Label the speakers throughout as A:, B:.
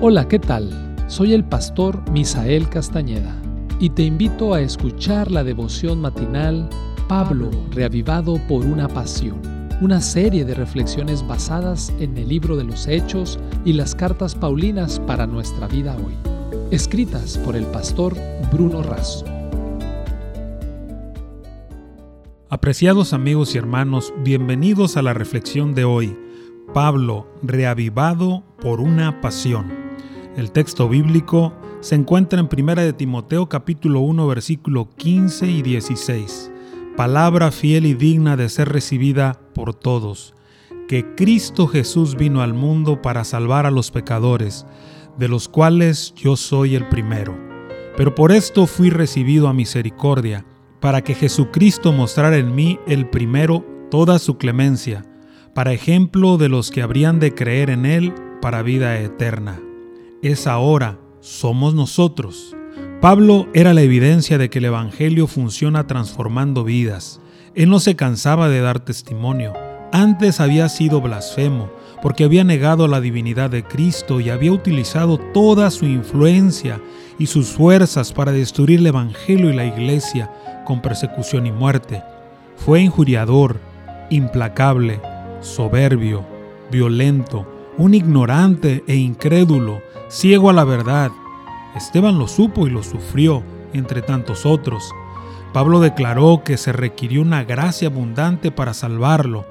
A: Hola, ¿qué tal? Soy el pastor Misael Castañeda y te invito a escuchar la devoción matinal Pablo, reavivado por una pasión, una serie de reflexiones basadas en el libro de los Hechos y las cartas Paulinas para nuestra vida hoy, escritas por el pastor Bruno Razo.
B: Apreciados amigos y hermanos, bienvenidos a la reflexión de hoy. Pablo, reavivado por una pasión. El texto bíblico se encuentra en 1 de Timoteo capítulo 1 versículo 15 y 16. Palabra fiel y digna de ser recibida por todos, que Cristo Jesús vino al mundo para salvar a los pecadores, de los cuales yo soy el primero. Pero por esto fui recibido a misericordia, para que Jesucristo mostrara en mí el primero toda su clemencia, para ejemplo de los que habrían de creer en Él para vida eterna es ahora, somos nosotros. Pablo era la evidencia de que el Evangelio funciona transformando vidas. Él no se cansaba de dar testimonio. Antes había sido blasfemo, porque había negado la divinidad de Cristo y había utilizado toda su influencia y sus fuerzas para destruir el Evangelio y la iglesia con persecución y muerte. Fue injuriador, implacable, soberbio, violento, un ignorante e incrédulo ciego a la verdad. Esteban lo supo y lo sufrió, entre tantos otros. Pablo declaró que se requirió una gracia abundante para salvarlo.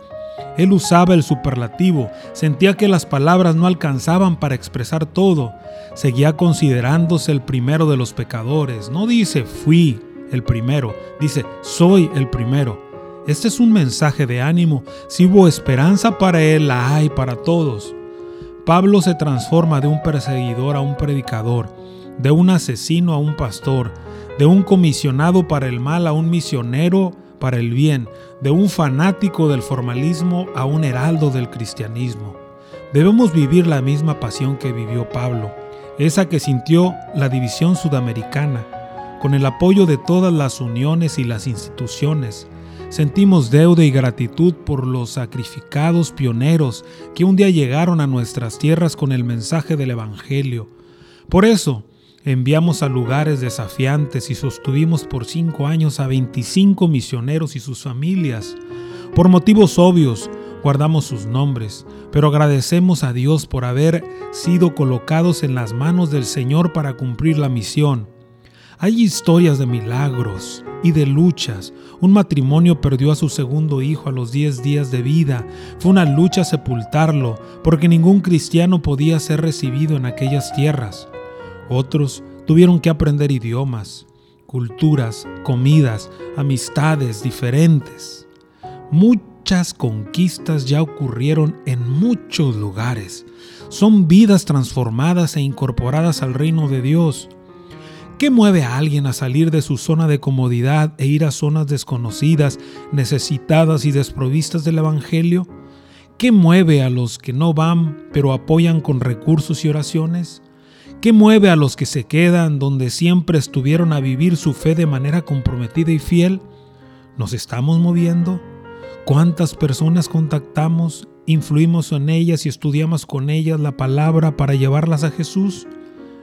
B: Él usaba el superlativo, sentía que las palabras no alcanzaban para expresar todo. Seguía considerándose el primero de los pecadores. No dice fui el primero, dice soy el primero. Este es un mensaje de ánimo. Si hubo esperanza para él, la hay para todos. Pablo se transforma de un perseguidor a un predicador, de un asesino a un pastor, de un comisionado para el mal a un misionero para el bien, de un fanático del formalismo a un heraldo del cristianismo. Debemos vivir la misma pasión que vivió Pablo, esa que sintió la división sudamericana, con el apoyo de todas las uniones y las instituciones, Sentimos deuda y gratitud por los sacrificados pioneros que un día llegaron a nuestras tierras con el mensaje del Evangelio. Por eso, enviamos a lugares desafiantes y sostuvimos por cinco años a 25 misioneros y sus familias. Por motivos obvios, guardamos sus nombres, pero agradecemos a Dios por haber sido colocados en las manos del Señor para cumplir la misión. Hay historias de milagros y de luchas. Un matrimonio perdió a su segundo hijo a los 10 días de vida. Fue una lucha sepultarlo, porque ningún cristiano podía ser recibido en aquellas tierras. Otros tuvieron que aprender idiomas, culturas, comidas, amistades diferentes. Muchas conquistas ya ocurrieron en muchos lugares. Son vidas transformadas e incorporadas al reino de Dios. ¿Qué mueve a alguien a salir de su zona de comodidad e ir a zonas desconocidas, necesitadas y desprovistas del Evangelio? ¿Qué mueve a los que no van pero apoyan con recursos y oraciones? ¿Qué mueve a los que se quedan donde siempre estuvieron a vivir su fe de manera comprometida y fiel? ¿Nos estamos moviendo? ¿Cuántas personas contactamos, influimos en ellas y estudiamos con ellas la palabra para llevarlas a Jesús?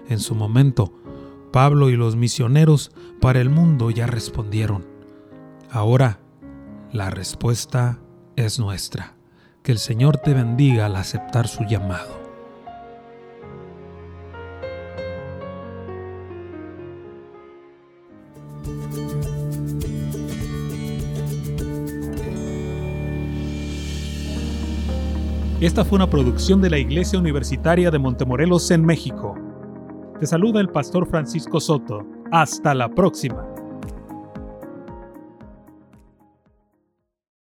B: En su momento, Pablo y los misioneros para el mundo ya respondieron. Ahora, la respuesta es nuestra. Que el Señor te bendiga al aceptar su llamado.
C: Esta fue una producción de la Iglesia Universitaria de Montemorelos en México. Te saluda el pastor Francisco Soto. Hasta la próxima.